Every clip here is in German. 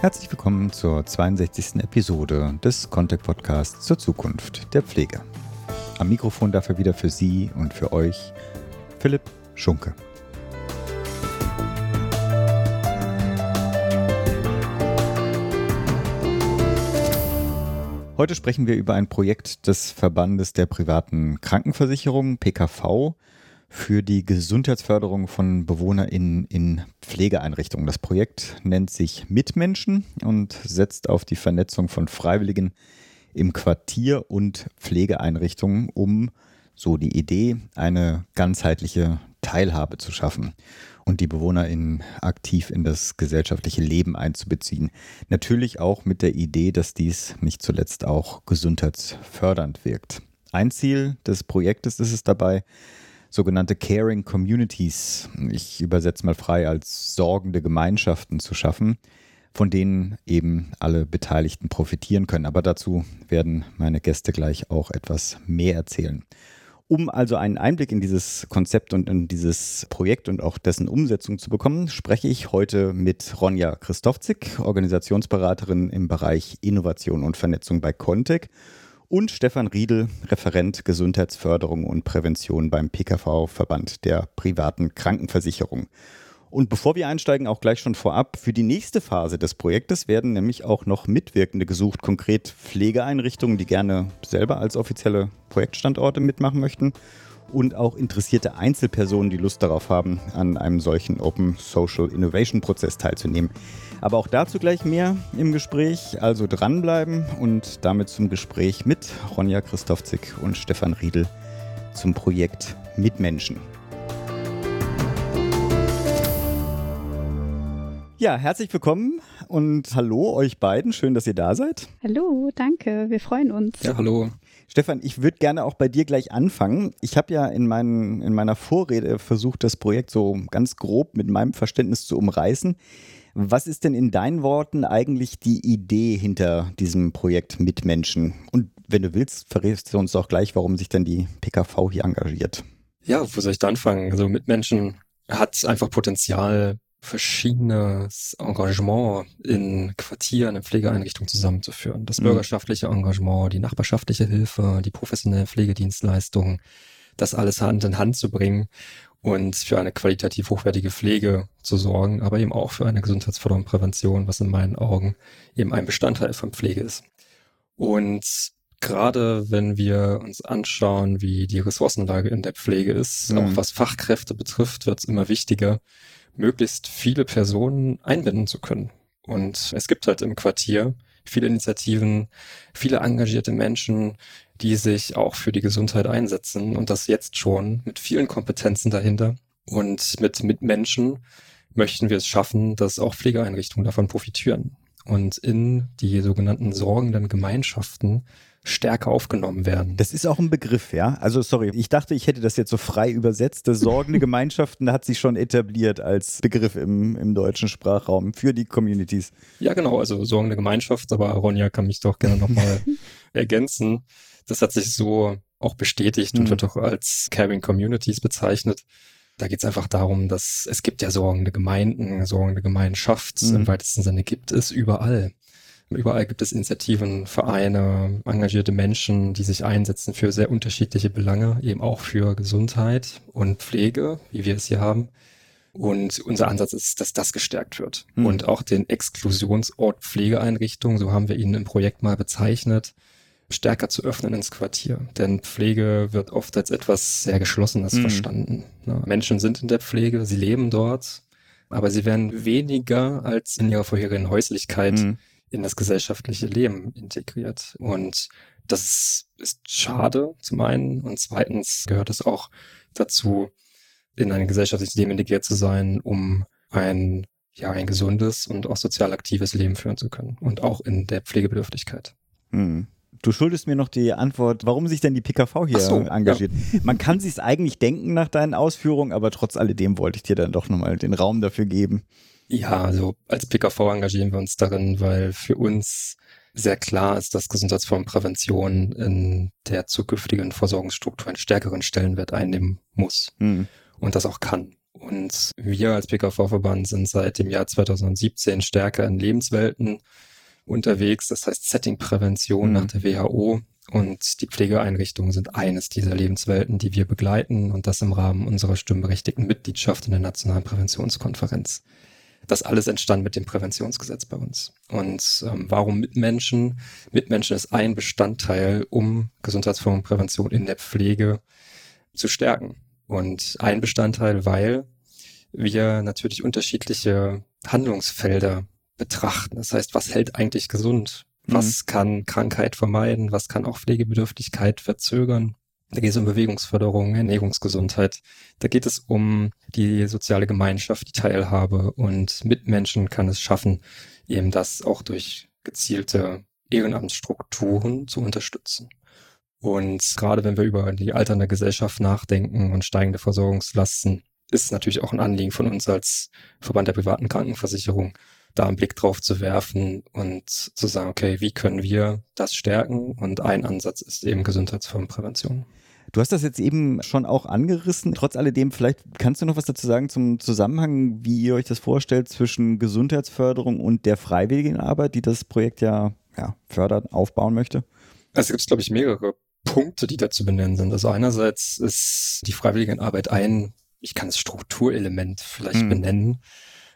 Herzlich willkommen zur 62. Episode des Contact Podcasts zur Zukunft der Pflege. Am Mikrofon dafür wieder für Sie und für euch Philipp Schunke. Heute sprechen wir über ein Projekt des Verbandes der privaten Krankenversicherung PKV für die Gesundheitsförderung von BewohnerInnen in Pflegeeinrichtungen. Das Projekt nennt sich Mitmenschen und setzt auf die Vernetzung von Freiwilligen im Quartier und Pflegeeinrichtungen, um, so die Idee, eine ganzheitliche Teilhabe zu schaffen und die BewohnerInnen aktiv in das gesellschaftliche Leben einzubeziehen. Natürlich auch mit der Idee, dass dies nicht zuletzt auch gesundheitsfördernd wirkt. Ein Ziel des Projektes ist es dabei, sogenannte Caring Communities, ich übersetze mal frei als sorgende Gemeinschaften zu schaffen, von denen eben alle Beteiligten profitieren können. Aber dazu werden meine Gäste gleich auch etwas mehr erzählen. Um also einen Einblick in dieses Konzept und in dieses Projekt und auch dessen Umsetzung zu bekommen, spreche ich heute mit Ronja Christofzik, Organisationsberaterin im Bereich Innovation und Vernetzung bei Contec und Stefan Riedel, Referent Gesundheitsförderung und Prävention beim PKV Verband der privaten Krankenversicherung. Und bevor wir einsteigen, auch gleich schon vorab, für die nächste Phase des Projektes werden nämlich auch noch Mitwirkende gesucht, konkret Pflegeeinrichtungen, die gerne selber als offizielle Projektstandorte mitmachen möchten und auch interessierte Einzelpersonen, die Lust darauf haben, an einem solchen Open Social Innovation Prozess teilzunehmen. Aber auch dazu gleich mehr im Gespräch, also dranbleiben und damit zum Gespräch mit Ronja Christofzig und Stefan Riedel zum Projekt Mitmenschen. Ja, herzlich willkommen und hallo euch beiden. Schön, dass ihr da seid. Hallo, danke. Wir freuen uns. Ja, hallo. Stefan, ich würde gerne auch bei dir gleich anfangen. Ich habe ja in, meinen, in meiner Vorrede versucht, das Projekt so ganz grob mit meinem Verständnis zu umreißen. Was ist denn in deinen Worten eigentlich die Idee hinter diesem Projekt Mitmenschen? Und wenn du willst, verrätst du uns auch gleich, warum sich denn die PKV hier engagiert. Ja, wo soll ich da anfangen? Also Mitmenschen hat einfach Potenzial, verschiedenes Engagement in Quartieren, in Pflegeeinrichtungen zusammenzuführen. Das mhm. bürgerschaftliche Engagement, die nachbarschaftliche Hilfe, die professionelle Pflegedienstleistung, das alles Hand in Hand zu bringen und für eine qualitativ hochwertige Pflege zu sorgen, aber eben auch für eine Gesundheitsförderung und Prävention, was in meinen Augen eben ein Bestandteil von Pflege ist. Und gerade wenn wir uns anschauen, wie die Ressourcenlage in der Pflege ist, mhm. auch was Fachkräfte betrifft, wird es immer wichtiger, möglichst viele Personen einbinden zu können. Und es gibt halt im Quartier viele Initiativen, viele engagierte Menschen, die sich auch für die Gesundheit einsetzen und das jetzt schon mit vielen Kompetenzen dahinter. Und mit, mit Menschen möchten wir es schaffen, dass auch Pflegeeinrichtungen davon profitieren und in die sogenannten sorgenden Gemeinschaften stärker aufgenommen werden. Das ist auch ein Begriff, ja? Also sorry, ich dachte, ich hätte das jetzt so frei übersetzt. Das sorgende Gemeinschaften hat sich schon etabliert als Begriff im, im deutschen Sprachraum für die Communities. Ja, genau, also sorgende Gemeinschaft, aber Ronja kann mich doch gerne nochmal ergänzen. Das hat sich so auch bestätigt mhm. und wird auch als Caring Communities bezeichnet. Da geht es einfach darum, dass es gibt ja sorgende Gemeinden, sorgende Gemeinschaft, mhm. im weitesten Sinne gibt es überall. Überall gibt es Initiativen, Vereine, engagierte Menschen, die sich einsetzen für sehr unterschiedliche Belange, eben auch für Gesundheit und Pflege, wie wir es hier haben. Und unser Ansatz ist, dass das gestärkt wird. Mhm. Und auch den Exklusionsort Pflegeeinrichtung, so haben wir ihn im Projekt mal bezeichnet, stärker zu öffnen ins Quartier. Denn Pflege wird oft als etwas sehr Geschlossenes mhm. verstanden. Ne? Menschen sind in der Pflege, sie leben dort, aber sie werden weniger als in ihrer vorherigen Häuslichkeit mhm in das gesellschaftliche Leben integriert. Und das ist schade zum einen und zweitens gehört es auch dazu, in ein gesellschaftliches Leben integriert zu sein, um ein ja ein gesundes und auch sozial aktives Leben führen zu können und auch in der Pflegebedürftigkeit. Hm. Du schuldest mir noch die Antwort, warum sich denn die PKV hier so, engagiert. Ja. Man kann sich eigentlich denken nach deinen Ausführungen, aber trotz alledem wollte ich dir dann doch nochmal den Raum dafür geben. Ja, also als PKV engagieren wir uns darin, weil für uns sehr klar ist, dass Gesundheitsformenprävention in der zukünftigen Versorgungsstruktur einen stärkeren Stellenwert einnehmen muss mhm. und das auch kann. Und wir als PKV-Verband sind seit dem Jahr 2017 stärker in Lebenswelten unterwegs. Das heißt Settingprävention mhm. nach der WHO. Und die Pflegeeinrichtungen sind eines dieser Lebenswelten, die wir begleiten und das im Rahmen unserer stimmberechtigten Mitgliedschaft in der Nationalen Präventionskonferenz. Das alles entstand mit dem Präventionsgesetz bei uns. Und ähm, warum Mitmenschen? Mitmenschen ist ein Bestandteil, um Gesundheitsformenprävention in der Pflege zu stärken. Und ein Bestandteil, weil wir natürlich unterschiedliche Handlungsfelder betrachten. Das heißt, was hält eigentlich gesund? Was mhm. kann Krankheit vermeiden? Was kann auch Pflegebedürftigkeit verzögern? Da geht es um Bewegungsförderung, Ernährungsgesundheit. Da geht es um die soziale Gemeinschaft, die Teilhabe und Mitmenschen kann es schaffen, eben das auch durch gezielte Ehrenamtsstrukturen zu unterstützen. Und gerade wenn wir über die alternde Gesellschaft nachdenken und steigende Versorgungslasten, ist es natürlich auch ein Anliegen von uns als Verband der privaten Krankenversicherung, da einen Blick drauf zu werfen und zu sagen, okay, wie können wir das stärken? Und ein Ansatz ist eben Gesundheitsformenprävention. Du hast das jetzt eben schon auch angerissen. Trotz alledem, vielleicht kannst du noch was dazu sagen zum Zusammenhang, wie ihr euch das vorstellt zwischen Gesundheitsförderung und der freiwilligen Arbeit, die das Projekt ja, ja fördern, aufbauen möchte? Also gibt es, glaube ich, mehrere Punkte, die da zu benennen sind. Also einerseits ist die Freiwilligenarbeit ein, ich kann es Strukturelement vielleicht hm. benennen,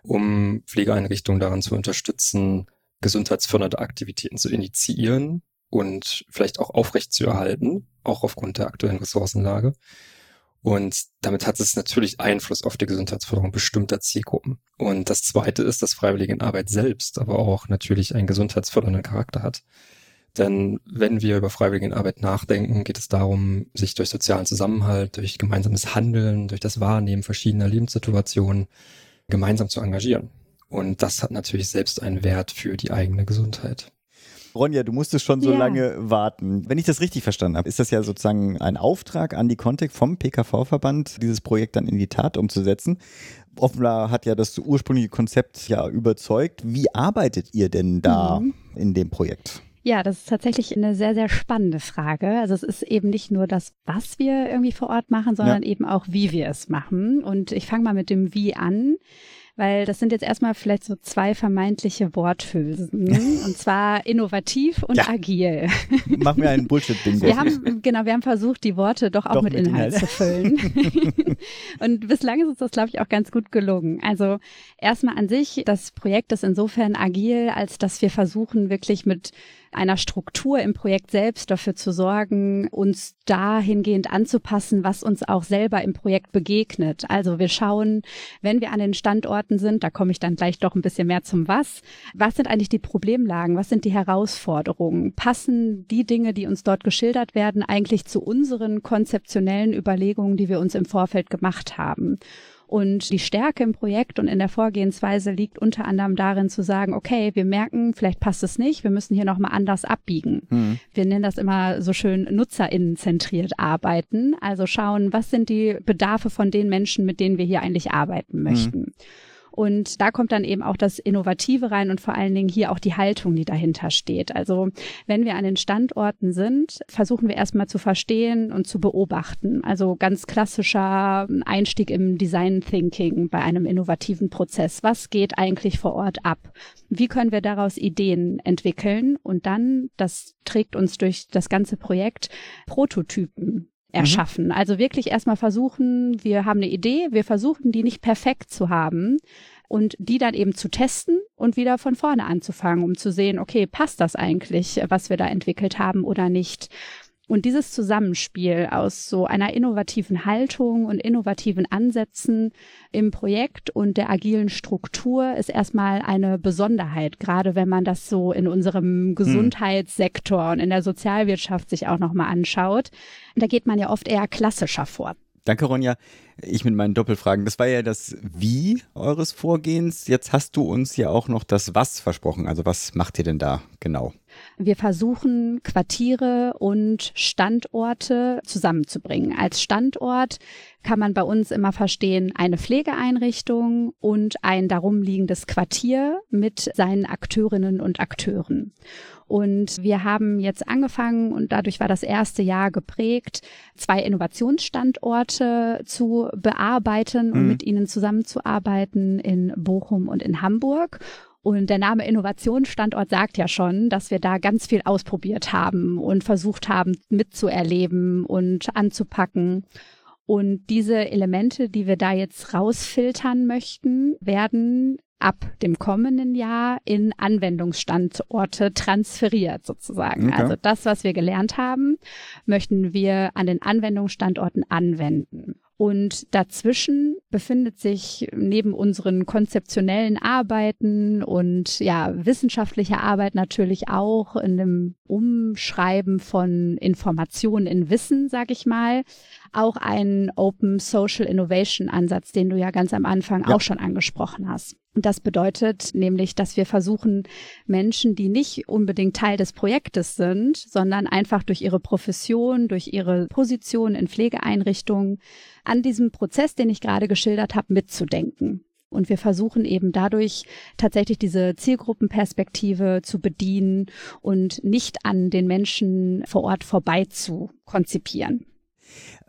um Pflegeeinrichtungen daran zu unterstützen, gesundheitsfördernde Aktivitäten zu initiieren und vielleicht auch aufrechtzuerhalten, auch aufgrund der aktuellen Ressourcenlage. Und damit hat es natürlich Einfluss auf die Gesundheitsförderung bestimmter Zielgruppen. Und das Zweite ist, dass Freiwilligenarbeit selbst aber auch natürlich einen gesundheitsfördernden Charakter hat. Denn wenn wir über Freiwilligenarbeit nachdenken, geht es darum, sich durch sozialen Zusammenhalt, durch gemeinsames Handeln, durch das Wahrnehmen verschiedener Lebenssituationen gemeinsam zu engagieren. Und das hat natürlich selbst einen Wert für die eigene Gesundheit. Ronja, du musstest schon so ja. lange warten. Wenn ich das richtig verstanden habe, ist das ja sozusagen ein Auftrag an die Contact vom PKV-Verband, dieses Projekt dann in die Tat umzusetzen. Offenbar hat ja das ursprüngliche Konzept ja überzeugt. Wie arbeitet ihr denn da mhm. in dem Projekt? Ja, das ist tatsächlich eine sehr, sehr spannende Frage. Also es ist eben nicht nur das, was wir irgendwie vor Ort machen, sondern ja. eben auch, wie wir es machen. Und ich fange mal mit dem Wie an weil das sind jetzt erstmal vielleicht so zwei vermeintliche Worthülsen. und zwar innovativ und ja. agil. Mach mir einen Bullshit-Bingo. Wir haben, genau, wir haben versucht, die Worte doch auch doch mit, mit, Inhalt, Inhalt. zu füllen. und bislang ist uns das, glaube ich, auch ganz gut gelungen. Also erstmal an sich, das Projekt ist insofern agil, als dass wir versuchen, wirklich mit einer Struktur im Projekt selbst dafür zu sorgen, uns dahingehend anzupassen, was uns auch selber im Projekt begegnet. Also wir schauen, wenn wir an den Standorten sind, da komme ich dann gleich doch ein bisschen mehr zum Was. Was sind eigentlich die Problemlagen? Was sind die Herausforderungen? Passen die Dinge, die uns dort geschildert werden, eigentlich zu unseren konzeptionellen Überlegungen, die wir uns im Vorfeld gemacht haben? Und die Stärke im Projekt und in der Vorgehensweise liegt unter anderem darin zu sagen, okay, wir merken, vielleicht passt es nicht, wir müssen hier nochmal anders abbiegen. Mhm. Wir nennen das immer so schön nutzerinnenzentriert arbeiten. Also schauen, was sind die Bedarfe von den Menschen, mit denen wir hier eigentlich arbeiten möchten. Mhm. Und da kommt dann eben auch das Innovative rein und vor allen Dingen hier auch die Haltung, die dahinter steht. Also wenn wir an den Standorten sind, versuchen wir erstmal zu verstehen und zu beobachten. Also ganz klassischer Einstieg im Design Thinking bei einem innovativen Prozess. Was geht eigentlich vor Ort ab? Wie können wir daraus Ideen entwickeln? Und dann, das trägt uns durch das ganze Projekt, Prototypen. Erschaffen. Mhm. Also wirklich erstmal versuchen, wir haben eine Idee, wir versuchen die nicht perfekt zu haben und die dann eben zu testen und wieder von vorne anzufangen, um zu sehen, okay, passt das eigentlich, was wir da entwickelt haben oder nicht. Und dieses Zusammenspiel aus so einer innovativen Haltung und innovativen Ansätzen im Projekt und der agilen Struktur ist erstmal eine Besonderheit, gerade wenn man das so in unserem hm. Gesundheitssektor und in der Sozialwirtschaft sich auch nochmal anschaut. Da geht man ja oft eher klassischer vor. Danke, Ronja. Ich mit meinen Doppelfragen. Das war ja das Wie eures Vorgehens. Jetzt hast du uns ja auch noch das Was versprochen. Also was macht ihr denn da genau? Wir versuchen Quartiere und Standorte zusammenzubringen. Als Standort kann man bei uns immer verstehen eine Pflegeeinrichtung und ein darum liegendes Quartier mit seinen Akteurinnen und Akteuren. Und wir haben jetzt angefangen und dadurch war das erste Jahr geprägt, zwei Innovationsstandorte zu bearbeiten und mhm. mit ihnen zusammenzuarbeiten in Bochum und in Hamburg. Und der Name Innovationsstandort sagt ja schon, dass wir da ganz viel ausprobiert haben und versucht haben mitzuerleben und anzupacken. Und diese Elemente, die wir da jetzt rausfiltern möchten, werden ab dem kommenden Jahr in Anwendungsstandorte transferiert sozusagen. Okay. Also das, was wir gelernt haben, möchten wir an den Anwendungsstandorten anwenden. Und dazwischen befindet sich neben unseren konzeptionellen Arbeiten und ja, wissenschaftliche Arbeit natürlich auch in dem Umschreiben von Informationen in Wissen, sag ich mal, auch ein Open Social Innovation Ansatz, den du ja ganz am Anfang ja. auch schon angesprochen hast. Das bedeutet nämlich, dass wir versuchen, Menschen, die nicht unbedingt Teil des Projektes sind, sondern einfach durch ihre Profession, durch ihre Position in Pflegeeinrichtungen an diesem Prozess, den ich gerade geschildert habe, mitzudenken. Und wir versuchen eben dadurch tatsächlich diese Zielgruppenperspektive zu bedienen und nicht an den Menschen vor Ort vorbei zu konzipieren.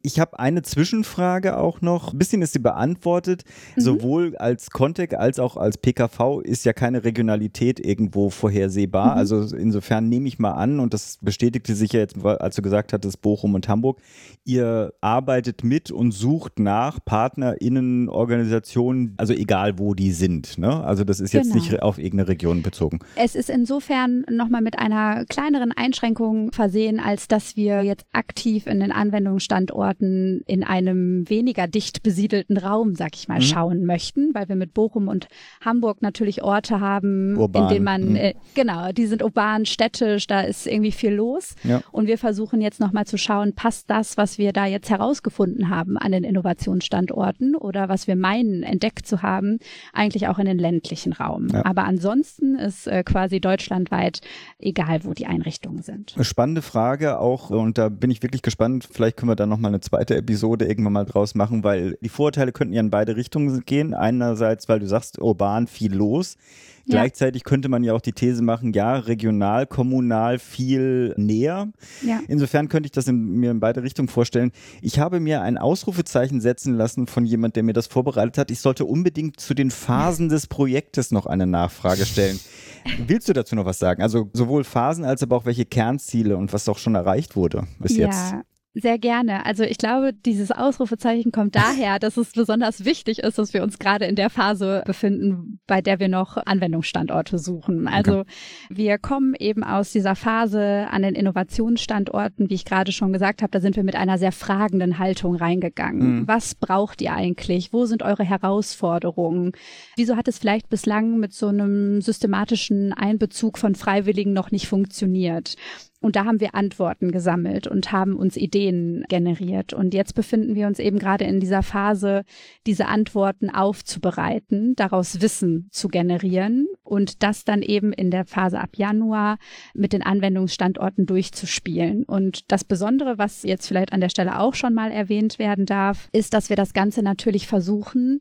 Ich habe eine Zwischenfrage auch noch. Ein bisschen ist sie beantwortet. Mhm. Sowohl als Contec als auch als PKV ist ja keine Regionalität irgendwo vorhersehbar. Mhm. Also insofern nehme ich mal an, und das bestätigte sich ja jetzt, als du gesagt hattest, Bochum und Hamburg, ihr arbeitet mit und sucht nach PartnerInnen, Organisationen, also egal wo die sind. Ne? Also das ist jetzt genau. nicht auf irgendeine Region bezogen. Es ist insofern nochmal mit einer kleineren Einschränkung versehen, als dass wir jetzt aktiv in den Anwendungsstandorten Standorten in einem weniger dicht besiedelten Raum, sag ich mal, mhm. schauen möchten, weil wir mit Bochum und Hamburg natürlich Orte haben, Urban. in denen man, mhm. äh, genau, die sind urban, städtisch, da ist irgendwie viel los. Ja. Und wir versuchen jetzt nochmal zu schauen, passt das, was wir da jetzt herausgefunden haben an den Innovationsstandorten oder was wir meinen, entdeckt zu haben, eigentlich auch in den ländlichen Raum. Ja. Aber ansonsten ist äh, quasi deutschlandweit egal, wo die Einrichtungen sind. Eine spannende Frage auch, und da bin ich wirklich gespannt, vielleicht können wir da nochmal eine zweite Episode irgendwann mal draus machen, weil die Vorurteile könnten ja in beide Richtungen gehen. Einerseits, weil du sagst, urban viel los. Ja. Gleichzeitig könnte man ja auch die These machen, ja, regional, kommunal viel näher. Ja. Insofern könnte ich das in, mir in beide Richtungen vorstellen. Ich habe mir ein Ausrufezeichen setzen lassen von jemand, der mir das vorbereitet hat. Ich sollte unbedingt zu den Phasen des Projektes noch eine Nachfrage stellen. Willst du dazu noch was sagen? Also sowohl Phasen als aber auch welche Kernziele und was auch schon erreicht wurde bis ja, jetzt. Sehr gerne. Also ich glaube, dieses Ausrufezeichen kommt daher, dass es besonders wichtig ist, dass wir uns gerade in der Phase befinden, bei der wir noch Anwendungsstandorte suchen. Also okay. wir kommen eben aus dieser Phase an den Innovationsstandorten, wie ich gerade schon gesagt habe, da sind wir mit einer sehr fragenden Haltung reingegangen. Mhm. Was braucht ihr eigentlich? Wo sind eure Herausforderungen? Wieso hat es vielleicht bislang mit so einem systematischen Einbezug von Freiwilligen noch nicht funktioniert? Und da haben wir Antworten gesammelt und haben uns Ideen generiert. Und jetzt befinden wir uns eben gerade in dieser Phase, diese Antworten aufzubereiten, daraus Wissen zu generieren und das dann eben in der Phase ab Januar mit den Anwendungsstandorten durchzuspielen. Und das Besondere, was jetzt vielleicht an der Stelle auch schon mal erwähnt werden darf, ist, dass wir das Ganze natürlich versuchen,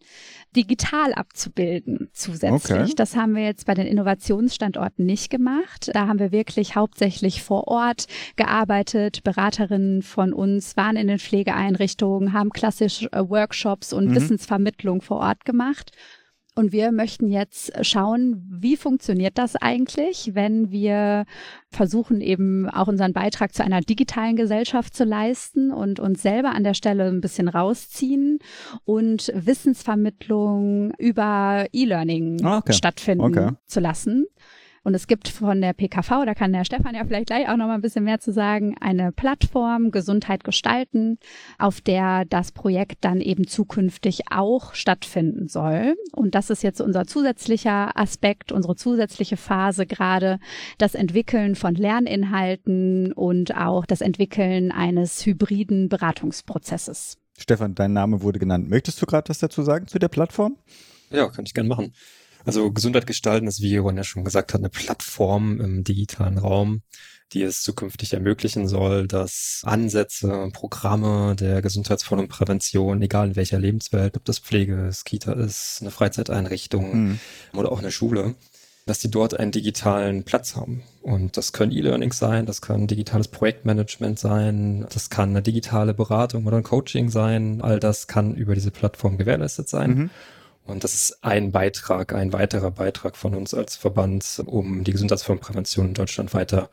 digital abzubilden zusätzlich. Okay. Das haben wir jetzt bei den Innovationsstandorten nicht gemacht. Da haben wir wirklich hauptsächlich vor Ort gearbeitet. Beraterinnen von uns waren in den Pflegeeinrichtungen, haben klassisch äh, Workshops und mhm. Wissensvermittlung vor Ort gemacht. Und wir möchten jetzt schauen, wie funktioniert das eigentlich, wenn wir versuchen eben auch unseren Beitrag zu einer digitalen Gesellschaft zu leisten und uns selber an der Stelle ein bisschen rausziehen und Wissensvermittlung über E-Learning ah, okay. stattfinden okay. zu lassen. Und es gibt von der PKV, da kann der Stefan ja vielleicht gleich auch noch mal ein bisschen mehr zu sagen, eine Plattform Gesundheit gestalten, auf der das Projekt dann eben zukünftig auch stattfinden soll. Und das ist jetzt unser zusätzlicher Aspekt, unsere zusätzliche Phase gerade, das Entwickeln von Lerninhalten und auch das Entwickeln eines hybriden Beratungsprozesses. Stefan, dein Name wurde genannt. Möchtest du gerade was dazu sagen zu der Plattform? Ja, kann ich gerne machen. Also Gesundheit gestalten ist, wie Ron ja schon gesagt hat, eine Plattform im digitalen Raum, die es zukünftig ermöglichen soll, dass Ansätze, Programme der Gesundheitsförderung und Prävention, egal in welcher Lebenswelt, ob das Pflege ist, Kita ist, eine Freizeiteinrichtung mhm. oder auch eine Schule, dass die dort einen digitalen Platz haben. Und das können E-Learning sein, das kann digitales Projektmanagement sein, das kann eine digitale Beratung oder ein Coaching sein. All das kann über diese Plattform gewährleistet sein. Mhm. Und das ist ein Beitrag, ein weiterer Beitrag von uns als Verband, um die Gesundheitsfirmenprävention in Deutschland weiter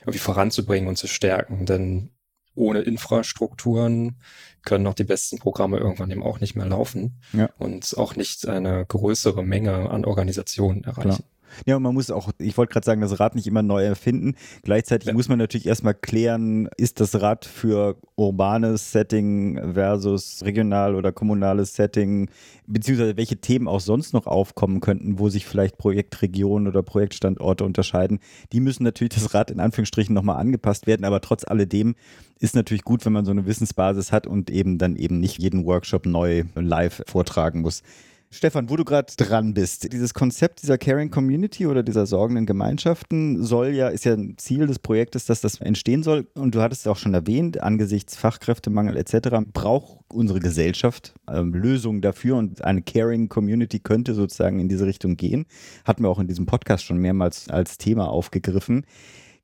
irgendwie voranzubringen und zu stärken. Denn ohne Infrastrukturen können auch die besten Programme irgendwann eben auch nicht mehr laufen ja. und auch nicht eine größere Menge an Organisationen erreichen. Klar. Ja, und man muss auch, ich wollte gerade sagen, das Rad nicht immer neu erfinden. Gleichzeitig ja. muss man natürlich erstmal klären, ist das Rad für urbanes Setting versus regional oder kommunales Setting, beziehungsweise welche Themen auch sonst noch aufkommen könnten, wo sich vielleicht Projektregionen oder Projektstandorte unterscheiden. Die müssen natürlich das Rad in Anführungsstrichen nochmal angepasst werden, aber trotz alledem ist natürlich gut, wenn man so eine Wissensbasis hat und eben dann eben nicht jeden Workshop neu live vortragen muss. Stefan, wo du gerade dran bist, dieses Konzept dieser Caring Community oder dieser sorgenden Gemeinschaften soll ja, ist ja ein Ziel des Projektes, dass das entstehen soll. Und du hattest es auch schon erwähnt, angesichts Fachkräftemangel etc. braucht unsere Gesellschaft ähm, Lösungen dafür und eine Caring Community könnte sozusagen in diese Richtung gehen. Hatten wir auch in diesem Podcast schon mehrmals als Thema aufgegriffen.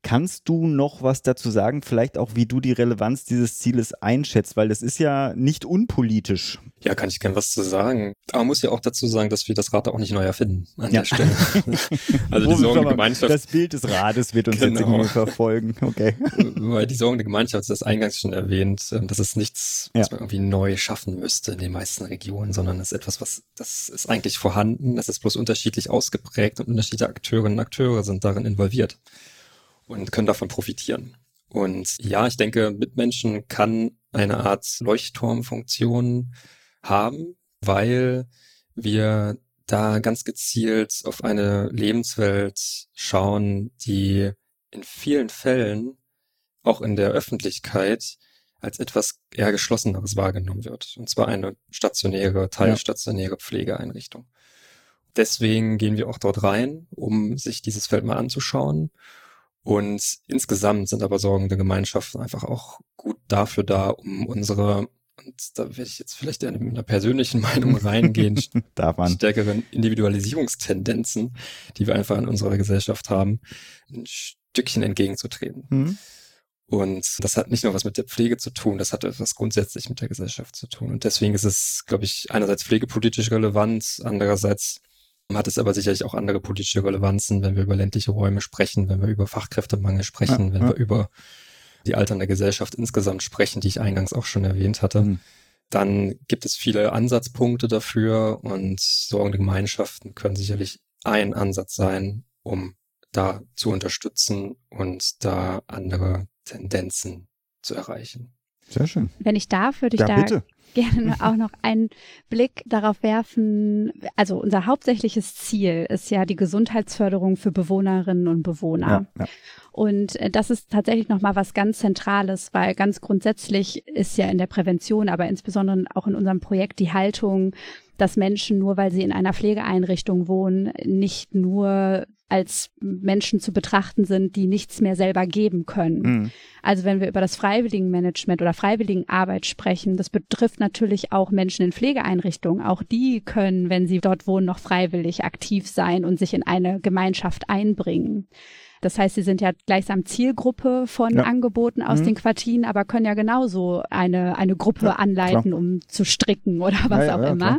Kannst du noch was dazu sagen, vielleicht auch, wie du die Relevanz dieses Zieles einschätzt? Weil das ist ja nicht unpolitisch. Ja, kann ich gern was zu sagen. Aber man muss ja auch dazu sagen, dass wir das Rad auch nicht neu erfinden an ja. der Stelle. also die sorgende Gemeinschaft. Das Bild des Rades wird uns genau. jetzt irgendwie verfolgen. Okay. Weil die sorgende Gemeinschaft, das eingangs schon erwähnt, ähm, das ist nichts, was ja. man irgendwie neu schaffen müsste in den meisten Regionen, sondern es ist etwas, was, das ist eigentlich vorhanden. Das ist bloß unterschiedlich ausgeprägt und unterschiedliche Akteurinnen und Akteure sind darin involviert und können davon profitieren. Und ja, ich denke, Mitmenschen kann eine Art Leuchtturmfunktion haben, weil wir da ganz gezielt auf eine Lebenswelt schauen, die in vielen Fällen auch in der Öffentlichkeit als etwas eher geschlosseneres wahrgenommen wird. Und zwar eine stationäre, teilstationäre Pflegeeinrichtung. Deswegen gehen wir auch dort rein, um sich dieses Feld mal anzuschauen und insgesamt sind aber sorgende Gemeinschaften einfach auch gut dafür da, um unsere, und da werde ich jetzt vielleicht mit einer persönlichen Meinung reingehen, stärkeren Individualisierungstendenzen, die wir einfach in unserer Gesellschaft haben, ein Stückchen entgegenzutreten. Mhm. Und das hat nicht nur was mit der Pflege zu tun, das hat etwas grundsätzlich mit der Gesellschaft zu tun. Und deswegen ist es, glaube ich, einerseits pflegepolitisch relevant, andererseits hat es aber sicherlich auch andere politische Relevanzen, wenn wir über ländliche Räume sprechen, wenn wir über Fachkräftemangel sprechen, ja, wenn ja. wir über die alternde Gesellschaft insgesamt sprechen, die ich eingangs auch schon erwähnt hatte. Mhm. Dann gibt es viele Ansatzpunkte dafür und sorgende Gemeinschaften können sicherlich ein Ansatz sein, um da zu unterstützen und da andere Tendenzen zu erreichen. Sehr schön. Wenn ich darf, würde ich ja, da bitte gerne auch noch einen Blick darauf werfen. Also unser hauptsächliches Ziel ist ja die Gesundheitsförderung für Bewohnerinnen und Bewohner. Ja, ja. Und äh, das ist tatsächlich nochmal was ganz Zentrales, weil ganz grundsätzlich ist ja in der Prävention, aber insbesondere auch in unserem Projekt die Haltung, dass Menschen nur weil sie in einer Pflegeeinrichtung wohnen, nicht nur als Menschen zu betrachten sind, die nichts mehr selber geben können. Mhm. Also wenn wir über das Freiwilligenmanagement oder Freiwilligenarbeit sprechen, das betrifft natürlich auch Menschen in Pflegeeinrichtungen. Auch die können, wenn sie dort wohnen, noch freiwillig aktiv sein und sich in eine Gemeinschaft einbringen. Das heißt, sie sind ja gleichsam Zielgruppe von ja. Angeboten aus mhm. den Quartieren, aber können ja genauso eine, eine Gruppe ja, anleiten, klar. um zu stricken oder was ja, auch immer. Klar.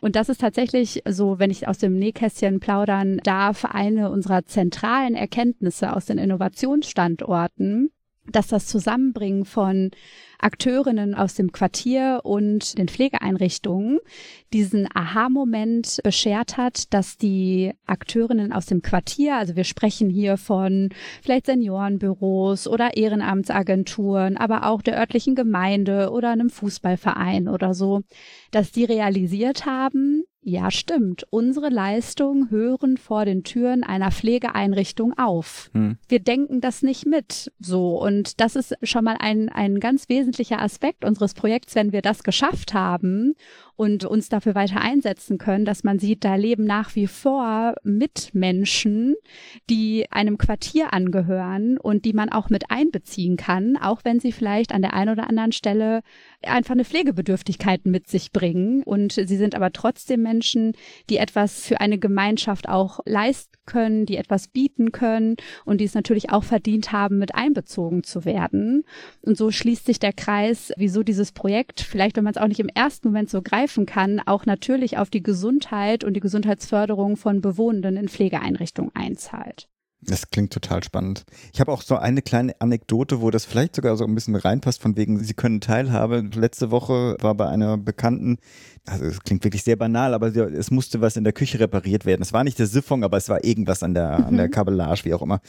Und das ist tatsächlich so, wenn ich aus dem Nähkästchen plaudern darf, eine unserer zentralen Erkenntnisse aus den Innovationsstandorten, dass das Zusammenbringen von Akteurinnen aus dem Quartier und den Pflegeeinrichtungen diesen Aha-Moment beschert hat, dass die Akteurinnen aus dem Quartier, also wir sprechen hier von vielleicht Seniorenbüros oder Ehrenamtsagenturen, aber auch der örtlichen Gemeinde oder einem Fußballverein oder so, dass die realisiert haben, ja, stimmt. Unsere Leistungen hören vor den Türen einer Pflegeeinrichtung auf. Hm. Wir denken das nicht mit. So. Und das ist schon mal ein, ein ganz wesentlicher Aspekt unseres Projekts, wenn wir das geschafft haben und uns dafür weiter einsetzen können, dass man sieht, da leben nach wie vor Mitmenschen, die einem Quartier angehören und die man auch mit einbeziehen kann, auch wenn sie vielleicht an der einen oder anderen Stelle einfach eine Pflegebedürftigkeit mit sich bringen. Und sie sind aber trotzdem Menschen, die etwas für eine Gemeinschaft auch leisten können, die etwas bieten können und die es natürlich auch verdient haben, mit einbezogen zu werden. Und so schließt sich der Kreis, wieso dieses Projekt, vielleicht wenn man es auch nicht im ersten Moment so greifen kann, auch natürlich auf die Gesundheit und die Gesundheitsförderung von Bewohnenden in Pflegeeinrichtungen einzahlt. Das klingt total spannend. Ich habe auch so eine kleine Anekdote, wo das vielleicht sogar so ein bisschen reinpasst, von wegen, Sie können Teilhabe. Letzte Woche war bei einer Bekannten, also es klingt wirklich sehr banal, aber es musste was in der Küche repariert werden. Es war nicht der Siphon, aber es war irgendwas an der, an der mhm. Kabellage, wie auch immer.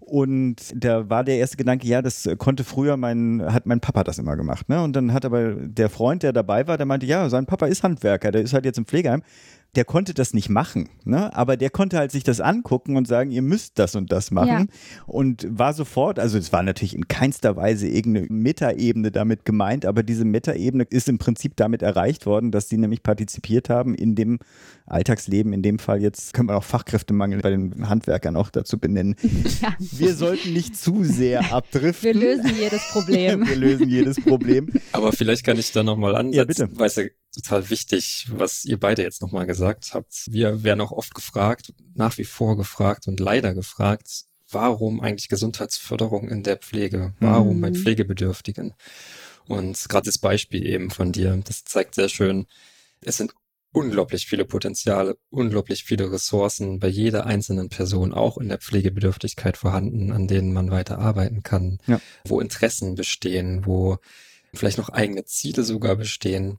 Und da war der erste Gedanke, ja, das konnte früher mein, hat mein Papa das immer gemacht. Ne? Und dann hat aber der Freund, der dabei war, der meinte, ja, sein Papa ist Handwerker, der ist halt jetzt im Pflegeheim der konnte das nicht machen, ne? aber der konnte halt sich das angucken und sagen, ihr müsst das und das machen. Ja. Und war sofort, also es war natürlich in keinster Weise irgendeine Metaebene damit gemeint, aber diese Metaebene ist im Prinzip damit erreicht worden, dass sie nämlich partizipiert haben in dem Alltagsleben. In dem Fall jetzt können wir auch Fachkräftemangel bei den Handwerkern auch dazu benennen. Ja. Wir sollten nicht zu sehr abdriften. Wir lösen jedes Problem. Wir lösen jedes Problem. Aber vielleicht kann ich da nochmal ansetzen, ja, bitte. es ja total wichtig, was ihr beide jetzt nochmal gesagt habt. Wir werden auch oft gefragt, nach wie vor gefragt und leider gefragt, warum eigentlich Gesundheitsförderung in der Pflege? Warum mhm. bei Pflegebedürftigen? Und gerade das Beispiel eben von dir, das zeigt sehr schön, es sind unglaublich viele Potenziale, unglaublich viele Ressourcen bei jeder einzelnen Person, auch in der Pflegebedürftigkeit vorhanden, an denen man weiter arbeiten kann, ja. wo Interessen bestehen, wo vielleicht noch eigene Ziele sogar bestehen,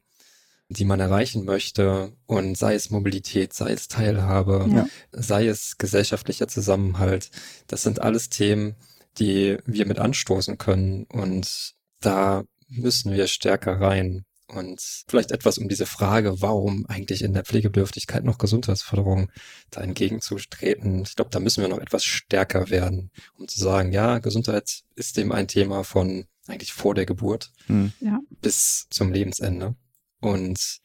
die man erreichen möchte und sei es Mobilität, sei es Teilhabe, ja. sei es gesellschaftlicher Zusammenhalt. Das sind alles Themen, die wir mit anstoßen können und da müssen wir stärker rein. Und vielleicht etwas um diese Frage, warum eigentlich in der Pflegebedürftigkeit noch Gesundheitsförderung da entgegenzutreten. Ich glaube, da müssen wir noch etwas stärker werden, um zu sagen, ja, Gesundheit ist dem ein Thema von eigentlich vor der Geburt hm. ja. bis zum Lebensende. Und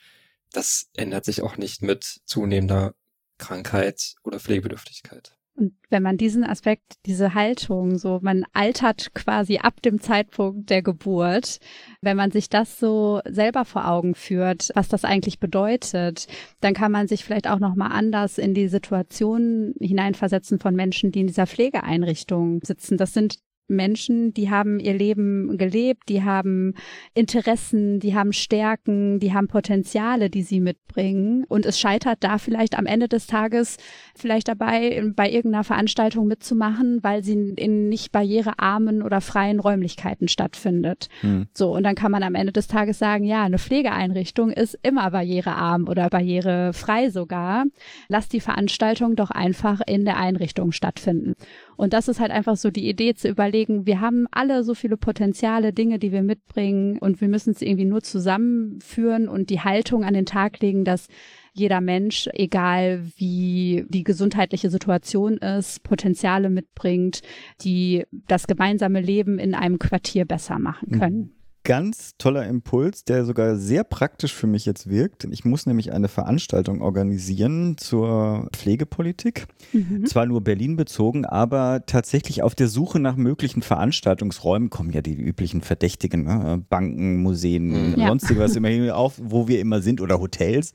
das ändert sich auch nicht mit zunehmender Krankheit oder Pflegebedürftigkeit. Und wenn man diesen Aspekt, diese Haltung, so man altert quasi ab dem Zeitpunkt der Geburt, wenn man sich das so selber vor Augen führt, was das eigentlich bedeutet, dann kann man sich vielleicht auch noch mal anders in die Situation hineinversetzen von Menschen, die in dieser Pflegeeinrichtung sitzen. Das sind Menschen, die haben ihr Leben gelebt, die haben Interessen, die haben Stärken, die haben Potenziale, die sie mitbringen. Und es scheitert da vielleicht am Ende des Tages vielleicht dabei, bei irgendeiner Veranstaltung mitzumachen, weil sie in nicht barrierearmen oder freien Räumlichkeiten stattfindet. Hm. So, und dann kann man am Ende des Tages sagen, ja, eine Pflegeeinrichtung ist immer barrierearm oder barrierefrei sogar. Lass die Veranstaltung doch einfach in der Einrichtung stattfinden. Und das ist halt einfach so die Idee zu überlegen, wir haben alle so viele Potenziale, Dinge, die wir mitbringen und wir müssen es irgendwie nur zusammenführen und die Haltung an den Tag legen, dass jeder Mensch, egal wie die gesundheitliche Situation ist, Potenziale mitbringt, die das gemeinsame Leben in einem Quartier besser machen können. Ganz toller Impuls, der sogar sehr praktisch für mich jetzt wirkt. Ich muss nämlich eine Veranstaltung organisieren zur Pflegepolitik. Mhm. Zwar nur Berlin bezogen, aber tatsächlich auf der Suche nach möglichen Veranstaltungsräumen kommen ja die üblichen Verdächtigen, ne? Banken, Museen, mhm. was immer auf, wo wir immer sind oder Hotels.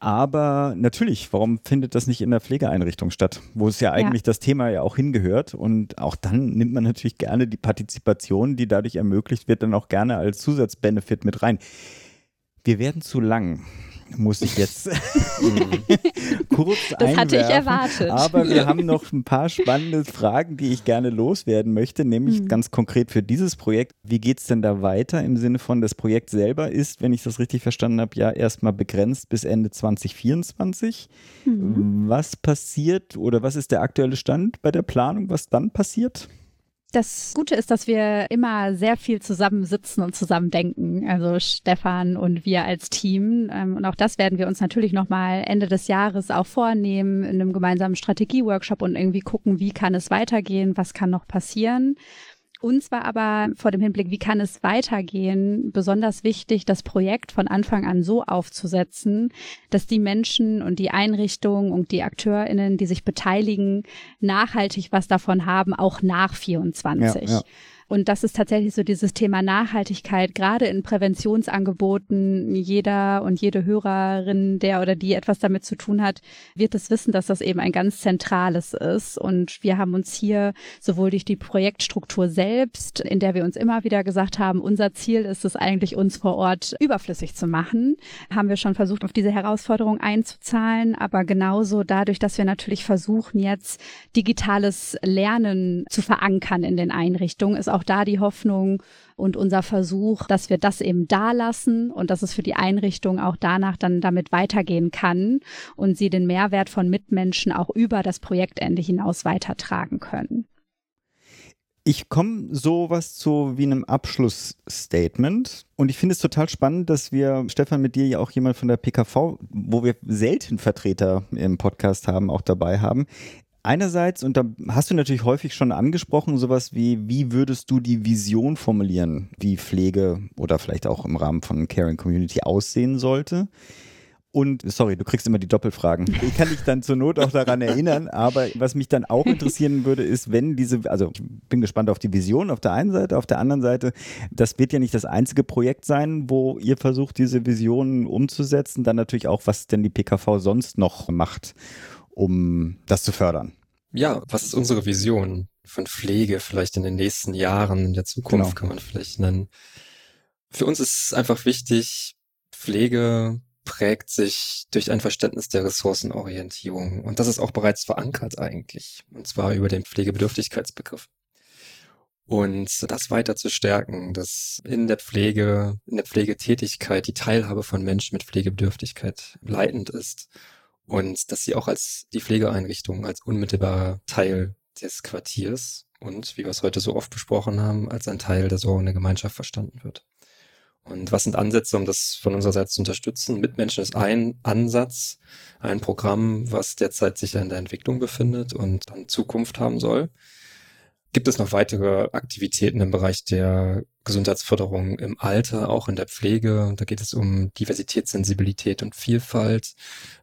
Aber natürlich, warum findet das nicht in der Pflegeeinrichtung statt, wo es ja eigentlich ja. das Thema ja auch hingehört? Und auch dann nimmt man natürlich gerne die Partizipation, die dadurch ermöglicht wird, dann auch gerne als Zusatzbenefit mit rein. Wir werden zu lang muss ich jetzt kurz Das einwerfen. hatte ich erwartet. Aber wir haben noch ein paar spannende Fragen, die ich gerne loswerden möchte, nämlich mhm. ganz konkret für dieses Projekt. Wie geht es denn da weiter im Sinne von, das Projekt selber ist, wenn ich das richtig verstanden habe, ja erstmal begrenzt bis Ende 2024. Mhm. Was passiert oder was ist der aktuelle Stand bei der Planung, was dann passiert? Das Gute ist, dass wir immer sehr viel zusammensitzen und zusammen denken. Also Stefan und wir als Team. Ähm, und auch das werden wir uns natürlich nochmal Ende des Jahres auch vornehmen in einem gemeinsamen Strategieworkshop und irgendwie gucken, wie kann es weitergehen, was kann noch passieren. Uns war aber vor dem Hinblick, wie kann es weitergehen, besonders wichtig, das Projekt von Anfang an so aufzusetzen, dass die Menschen und die Einrichtungen und die AkteurInnen, die sich beteiligen, nachhaltig was davon haben, auch nach 24. Ja, ja. Und das ist tatsächlich so dieses Thema Nachhaltigkeit, gerade in Präventionsangeboten. Jeder und jede Hörerin, der oder die etwas damit zu tun hat, wird es wissen, dass das eben ein ganz zentrales ist. Und wir haben uns hier sowohl durch die Projektstruktur selbst, in der wir uns immer wieder gesagt haben, unser Ziel ist es eigentlich, uns vor Ort überflüssig zu machen, haben wir schon versucht, auf diese Herausforderung einzuzahlen. Aber genauso dadurch, dass wir natürlich versuchen, jetzt digitales Lernen zu verankern in den Einrichtungen, ist auch da die Hoffnung und unser Versuch, dass wir das eben da lassen und dass es für die Einrichtung auch danach dann damit weitergehen kann und sie den Mehrwert von Mitmenschen auch über das Projektende hinaus weitertragen können. Ich komme sowas zu wie einem Abschlussstatement und ich finde es total spannend, dass wir, Stefan, mit dir ja auch jemand von der PKV, wo wir selten Vertreter im Podcast haben, auch dabei haben einerseits, und da hast du natürlich häufig schon angesprochen, sowas wie, wie würdest du die Vision formulieren, wie Pflege oder vielleicht auch im Rahmen von Caring Community aussehen sollte? Und sorry, du kriegst immer die Doppelfragen. Ich kann dich dann zur Not auch daran erinnern, aber was mich dann auch interessieren würde, ist, wenn diese, also ich bin gespannt auf die Vision auf der einen Seite, auf der anderen Seite, das wird ja nicht das einzige Projekt sein, wo ihr versucht, diese Visionen umzusetzen, dann natürlich auch, was denn die PKV sonst noch macht um das zu fördern. Ja, was ist unsere Vision von Pflege vielleicht in den nächsten Jahren, in der Zukunft genau. kann man vielleicht nennen. Für uns ist einfach wichtig, Pflege prägt sich durch ein Verständnis der Ressourcenorientierung. Und das ist auch bereits verankert eigentlich. Und zwar über den Pflegebedürftigkeitsbegriff. Und das weiter zu stärken, dass in der Pflege, in der Pflegetätigkeit die Teilhabe von Menschen mit Pflegebedürftigkeit leitend ist und dass sie auch als die Pflegeeinrichtung als unmittelbarer Teil des Quartiers und, wie wir es heute so oft besprochen haben, als ein Teil der sorgenden Gemeinschaft verstanden wird. Und was sind Ansätze, um das von unserer Seite zu unterstützen? Mitmenschen ist ein Ansatz, ein Programm, was derzeit sich in der Entwicklung befindet und dann Zukunft haben soll. Gibt es noch weitere Aktivitäten im Bereich der Gesundheitsförderung im Alter, auch in der Pflege? Da geht es um Diversität, Sensibilität und Vielfalt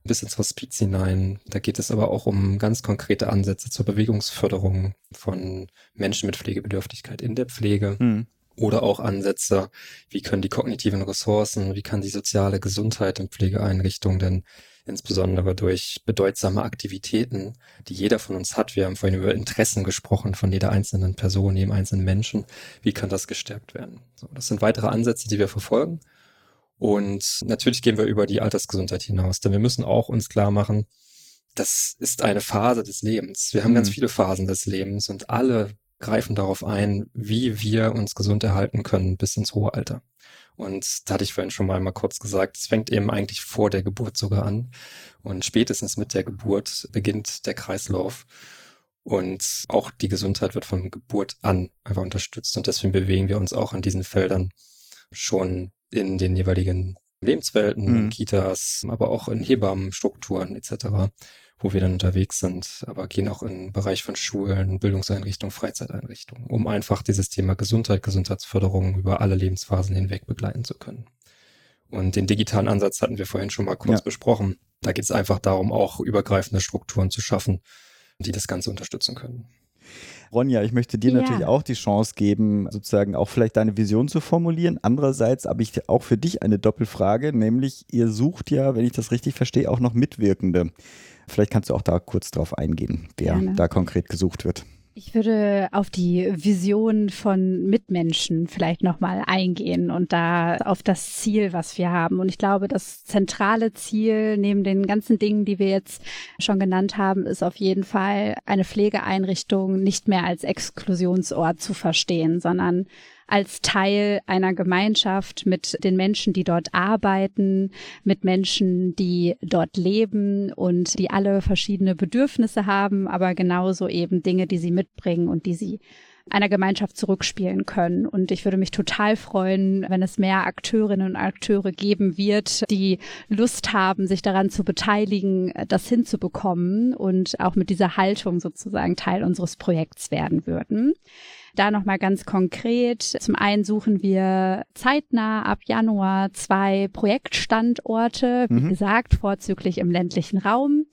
bis ins Hospiz hinein. Da geht es aber auch um ganz konkrete Ansätze zur Bewegungsförderung von Menschen mit Pflegebedürftigkeit in der Pflege. Mhm. Oder auch Ansätze, wie können die kognitiven Ressourcen, wie kann die soziale Gesundheit in Pflegeeinrichtungen denn insbesondere durch bedeutsame Aktivitäten, die jeder von uns hat. Wir haben vorhin über Interessen gesprochen von jeder einzelnen Person, jedem einzelnen Menschen. Wie kann das gestärkt werden? So, das sind weitere Ansätze, die wir verfolgen. Und natürlich gehen wir über die Altersgesundheit hinaus, denn wir müssen auch uns klar machen, das ist eine Phase des Lebens. Wir haben mhm. ganz viele Phasen des Lebens und alle greifen darauf ein, wie wir uns gesund erhalten können bis ins hohe Alter. Und da hatte ich vorhin schon mal, mal kurz gesagt, es fängt eben eigentlich vor der Geburt sogar an. Und spätestens mit der Geburt beginnt der Kreislauf. Und auch die Gesundheit wird von Geburt an einfach unterstützt. Und deswegen bewegen wir uns auch an diesen Feldern schon in den jeweiligen Lebenswelten, mhm. Kitas, aber auch in Hebammenstrukturen etc wo wir dann unterwegs sind, aber gehen auch in den Bereich von Schulen, Bildungseinrichtungen, Freizeiteinrichtungen, um einfach dieses Thema Gesundheit, Gesundheitsförderung über alle Lebensphasen hinweg begleiten zu können. Und den digitalen Ansatz hatten wir vorhin schon mal kurz ja. besprochen. Da geht es einfach darum, auch übergreifende Strukturen zu schaffen, die das Ganze unterstützen können. Ronja, ich möchte dir ja. natürlich auch die Chance geben, sozusagen auch vielleicht deine Vision zu formulieren. Andererseits habe ich auch für dich eine Doppelfrage, nämlich ihr sucht ja, wenn ich das richtig verstehe, auch noch Mitwirkende. Vielleicht kannst du auch da kurz drauf eingehen, wer Gerne. da konkret gesucht wird. Ich würde auf die Vision von Mitmenschen vielleicht nochmal eingehen und da auf das Ziel, was wir haben. Und ich glaube, das zentrale Ziel neben den ganzen Dingen, die wir jetzt schon genannt haben, ist auf jeden Fall eine Pflegeeinrichtung nicht mehr als Exklusionsort zu verstehen, sondern als Teil einer Gemeinschaft mit den Menschen, die dort arbeiten, mit Menschen, die dort leben und die alle verschiedene Bedürfnisse haben, aber genauso eben Dinge, die sie mitbringen und die sie einer Gemeinschaft zurückspielen können. Und ich würde mich total freuen, wenn es mehr Akteurinnen und Akteure geben wird, die Lust haben, sich daran zu beteiligen, das hinzubekommen und auch mit dieser Haltung sozusagen Teil unseres Projekts werden würden. Da nochmal ganz konkret. Zum einen suchen wir zeitnah ab Januar zwei Projektstandorte, wie mhm. gesagt, vorzüglich im ländlichen Raum,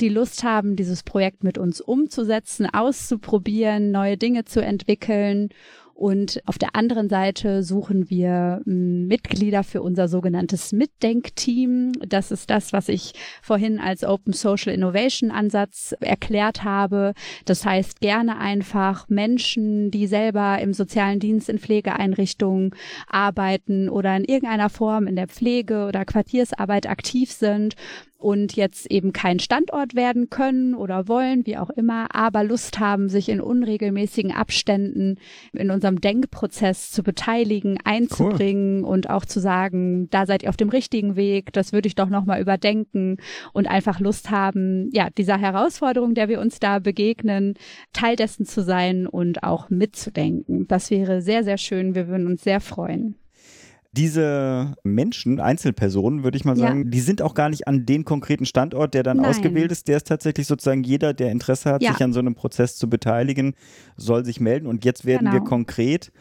die Lust haben, dieses Projekt mit uns umzusetzen, auszuprobieren, neue Dinge zu entwickeln und auf der anderen Seite suchen wir hm, Mitglieder für unser sogenanntes Mitdenkteam. Das ist das, was ich vorhin als Open Social Innovation Ansatz erklärt habe. Das heißt, gerne einfach Menschen, die selber im sozialen Dienst in Pflegeeinrichtungen arbeiten oder in irgendeiner Form in der Pflege oder Quartiersarbeit aktiv sind und jetzt eben kein Standort werden können oder wollen, wie auch immer, aber Lust haben, sich in unregelmäßigen Abständen in unserem Denkprozess zu beteiligen, einzubringen cool. und auch zu sagen, da seid ihr auf dem richtigen Weg, das würde ich doch nochmal überdenken und einfach Lust haben, ja, dieser Herausforderung, der wir uns da begegnen, Teil dessen zu sein und auch mitzudenken. Das wäre sehr, sehr schön. Wir würden uns sehr freuen diese Menschen, Einzelpersonen, würde ich mal sagen, ja. die sind auch gar nicht an den konkreten Standort, der dann Nein. ausgewählt ist. Der ist tatsächlich sozusagen jeder, der Interesse hat, ja. sich an so einem Prozess zu beteiligen, soll sich melden. Und jetzt werden genau. wir konkret,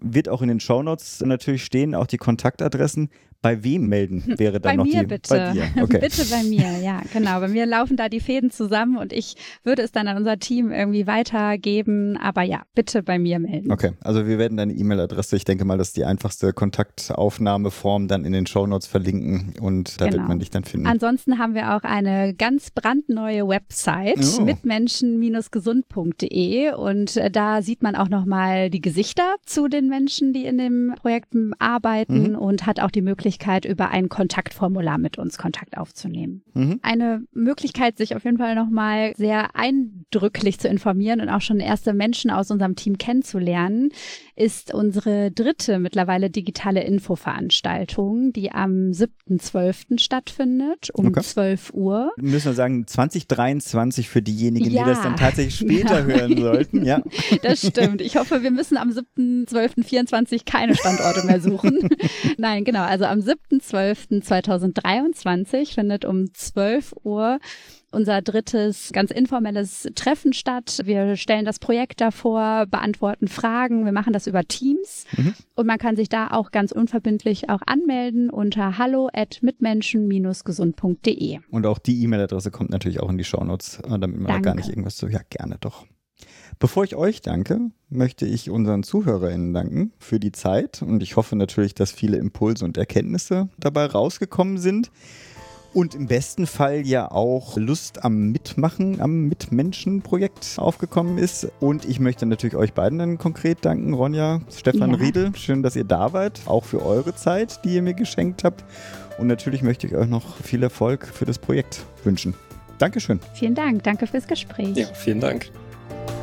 wird auch in den Shownotes natürlich stehen, auch die Kontaktadressen. Bei wem melden wäre dann bei noch mir die? Bitte. Bei dir. Okay. bitte bei mir, ja, genau. Bei mir laufen da die Fäden zusammen und ich würde es dann an unser Team irgendwie weitergeben. Aber ja, bitte bei mir melden. Okay, also wir werden deine E-Mail-Adresse, ich denke mal, das ist die einfachste Kontaktaufnahmeform, dann in den Shownotes verlinken und da genau. wird man dich dann finden. Ansonsten haben wir auch eine ganz brandneue Website oh. mitmenschen-gesund.de und äh, da sieht man auch nochmal die Gesichter zu den Menschen, die in dem Projekt arbeiten mhm. und hat auch die Möglichkeit, Möglichkeit, über ein Kontaktformular mit uns Kontakt aufzunehmen. Mhm. Eine Möglichkeit, sich auf jeden Fall nochmal sehr eindrücklich zu informieren und auch schon erste Menschen aus unserem Team kennenzulernen, ist unsere dritte mittlerweile digitale Infoveranstaltung, die am 7.12. stattfindet um okay. 12 Uhr. Müssen wir sagen, 2023 für diejenigen, ja, die das dann tatsächlich später genau. hören sollten. Ja. Das stimmt. Ich hoffe, wir müssen am 7.12.24 keine Standorte mehr suchen. Nein, genau. Also am 7.12.2023 findet um 12 Uhr unser drittes ganz informelles Treffen statt. Wir stellen das Projekt davor, beantworten Fragen. Wir machen das über Teams mhm. und man kann sich da auch ganz unverbindlich auch anmelden unter hallo at mitmenschen-gesund.de. Und auch die E-Mail-Adresse kommt natürlich auch in die Shownotes, äh, damit man da gar nicht irgendwas so, ja gerne doch. Bevor ich euch danke, möchte ich unseren ZuhörerInnen danken für die Zeit und ich hoffe natürlich, dass viele Impulse und Erkenntnisse dabei rausgekommen sind und im besten Fall ja auch Lust am Mitmachen, am Mitmenschen-Projekt aufgekommen ist. Und ich möchte natürlich euch beiden dann konkret danken, Ronja, Stefan ja. Riedel. Schön, dass ihr da wart, auch für eure Zeit, die ihr mir geschenkt habt. Und natürlich möchte ich euch noch viel Erfolg für das Projekt wünschen. Dankeschön. Vielen Dank. Danke fürs Gespräch. Ja, vielen Dank. Thank you.